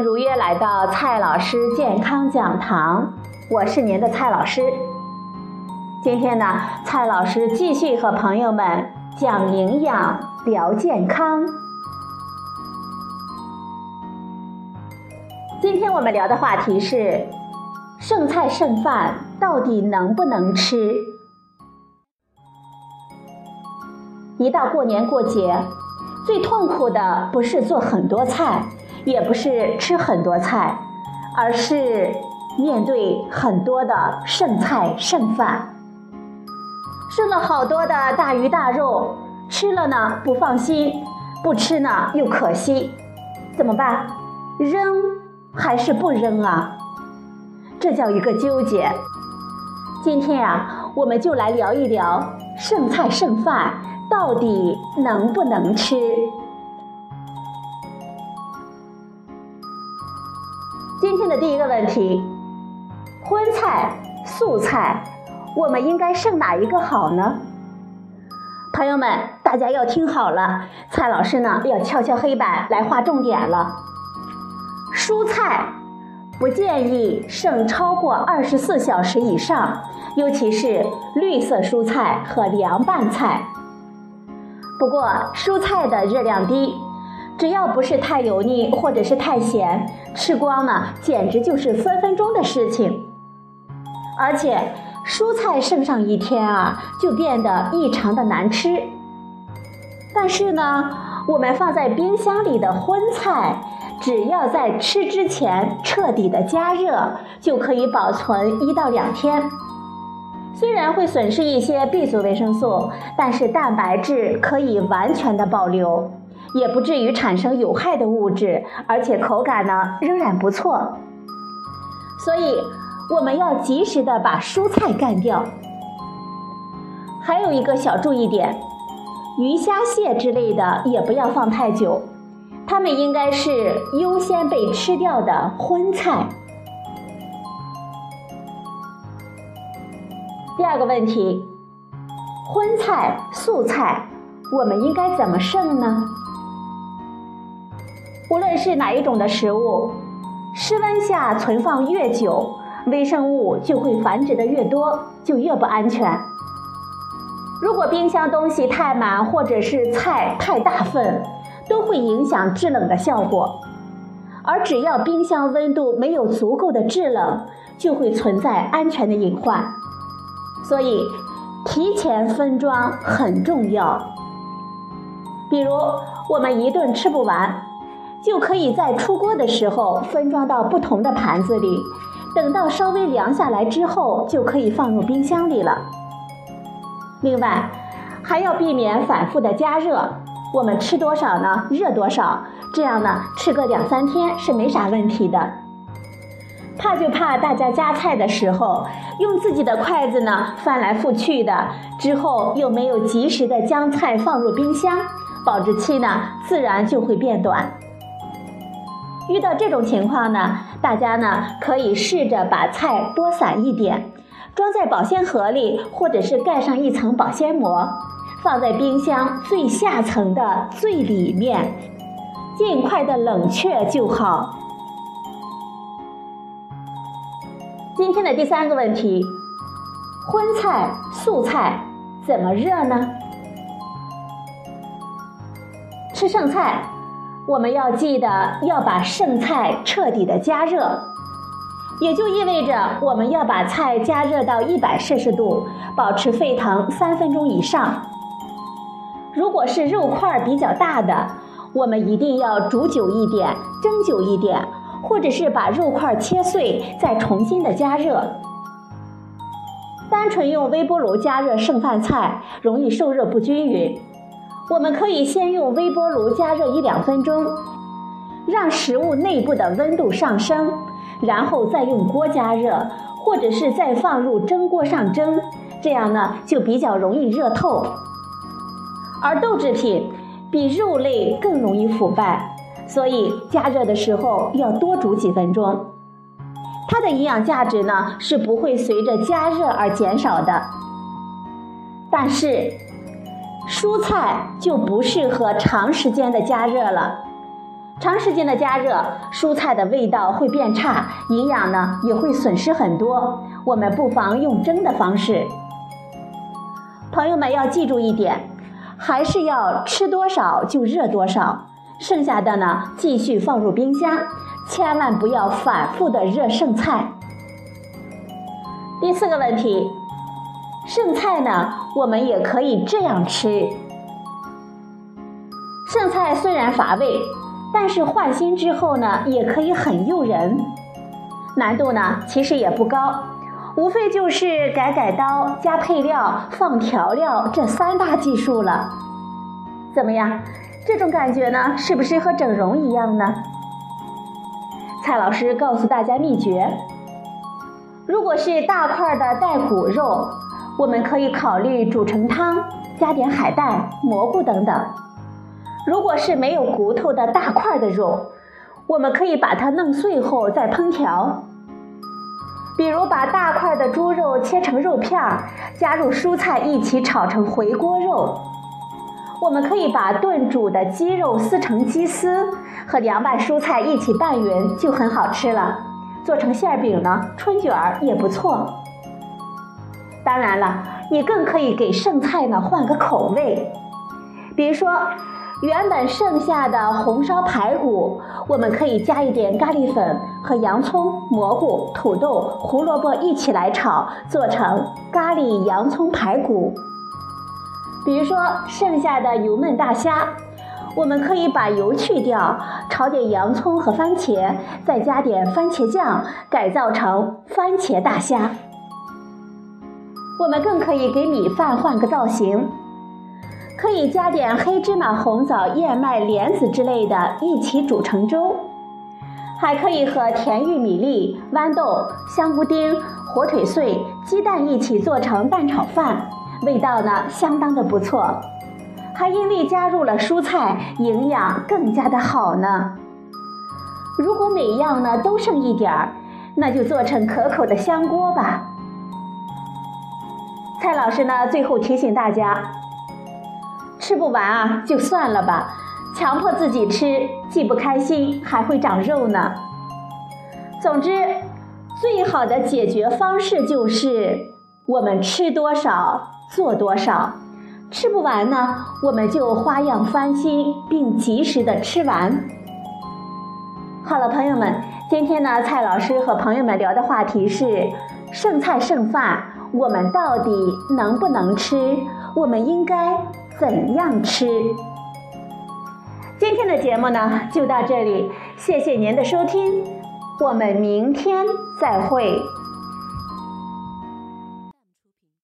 如约来到蔡老师健康讲堂，我是您的蔡老师。今天呢，蔡老师继续和朋友们讲营养、聊健康。今天我们聊的话题是：剩菜剩饭到底能不能吃？一到过年过节，最痛苦的不是做很多菜。也不是吃很多菜，而是面对很多的剩菜剩饭，剩了好多的大鱼大肉，吃了呢不放心，不吃呢又可惜，怎么办？扔还是不扔啊？这叫一个纠结。今天啊，我们就来聊一聊剩菜剩饭到底能不能吃。今天的第一个问题：荤菜、素菜，我们应该剩哪一个好呢？朋友们，大家要听好了，蔡老师呢要敲敲黑板来划重点了。蔬菜不建议剩超过二十四小时以上，尤其是绿色蔬菜和凉拌菜。不过，蔬菜的热量低。只要不是太油腻或者是太咸，吃光呢，简直就是分分钟的事情。而且蔬菜剩上一天啊，就变得异常的难吃。但是呢，我们放在冰箱里的荤菜，只要在吃之前彻底的加热，就可以保存一到两天。虽然会损失一些 B 族维生素，但是蛋白质可以完全的保留。也不至于产生有害的物质，而且口感呢仍然不错。所以我们要及时的把蔬菜干掉。还有一个小注意点，鱼虾蟹之类的也不要放太久，它们应该是优先被吃掉的荤菜。第二个问题，荤菜、素菜，我们应该怎么剩呢？无论是哪一种的食物，室温下存放越久，微生物就会繁殖的越多，就越不安全。如果冰箱东西太满，或者是菜太大份，都会影响制冷的效果。而只要冰箱温度没有足够的制冷，就会存在安全的隐患。所以，提前分装很重要。比如，我们一顿吃不完。就可以在出锅的时候分装到不同的盘子里，等到稍微凉下来之后，就可以放入冰箱里了。另外，还要避免反复的加热。我们吃多少呢？热多少，这样呢，吃个两三天是没啥问题的。怕就怕大家夹菜的时候，用自己的筷子呢翻来覆去的，之后又没有及时的将菜放入冰箱，保质期呢自然就会变短。遇到这种情况呢，大家呢可以试着把菜剥散一点，装在保鲜盒里，或者是盖上一层保鲜膜，放在冰箱最下层的最里面，尽快的冷却就好。今天的第三个问题：荤菜、素菜怎么热呢？吃剩菜。我们要记得要把剩菜彻底的加热，也就意味着我们要把菜加热到一百摄氏度，保持沸腾三分钟以上。如果是肉块比较大的，我们一定要煮久一点，蒸久一点，或者是把肉块切碎再重新的加热。单纯用微波炉加热剩饭菜，容易受热不均匀。我们可以先用微波炉加热一两分钟，让食物内部的温度上升，然后再用锅加热，或者是再放入蒸锅上蒸，这样呢就比较容易热透。而豆制品比肉类更容易腐败，所以加热的时候要多煮几分钟，它的营养价值呢是不会随着加热而减少的。但是。蔬菜就不适合长时间的加热了，长时间的加热，蔬菜的味道会变差，营养呢也会损失很多。我们不妨用蒸的方式。朋友们要记住一点，还是要吃多少就热多少，剩下的呢继续放入冰箱，千万不要反复的热剩菜。第四个问题，剩菜呢，我们也可以这样吃。剩菜虽然乏味，但是换新之后呢，也可以很诱人。难度呢，其实也不高，无非就是改改刀、加配料、放调料这三大技术了。怎么样？这种感觉呢，是不是和整容一样呢？蔡老师告诉大家秘诀。如果是大块的带骨肉，我们可以考虑煮成汤，加点海带、蘑菇等等。如果是没有骨头的大块的肉，我们可以把它弄碎后再烹调。比如把大块的猪肉切成肉片，加入蔬菜一起炒成回锅肉。我们可以把炖煮的鸡肉撕成鸡丝，和凉拌蔬菜一起拌匀，就很好吃了。做成馅饼呢，春卷儿也不错。当然了，你更可以给剩菜呢换个口味，比如说原本剩下的红烧排骨，我们可以加一点咖喱粉和洋葱、蘑菇、土豆、胡萝卜一起来炒，做成咖喱洋葱排骨。比如说剩下的油焖大虾。我们可以把油去掉，炒点洋葱和番茄，再加点番茄酱，改造成番茄大虾。我们更可以给米饭换个造型，可以加点黑芝麻、红枣、燕麦、莲子之类的，一起煮成粥。还可以和甜玉米粒、豌豆、香菇丁、火腿碎、鸡蛋一起做成蛋炒饭，味道呢相当的不错。还因为加入了蔬菜，营养更加的好呢。如果每样呢都剩一点儿，那就做成可口的香锅吧。蔡老师呢最后提醒大家，吃不完啊就算了吧，强迫自己吃既不开心还会长肉呢。总之，最好的解决方式就是我们吃多少做多少。吃不完呢，我们就花样翻新，并及时的吃完。好了，朋友们，今天呢，蔡老师和朋友们聊的话题是剩菜剩饭，我们到底能不能吃？我们应该怎样吃？今天的节目呢，就到这里，谢谢您的收听，我们明天再会。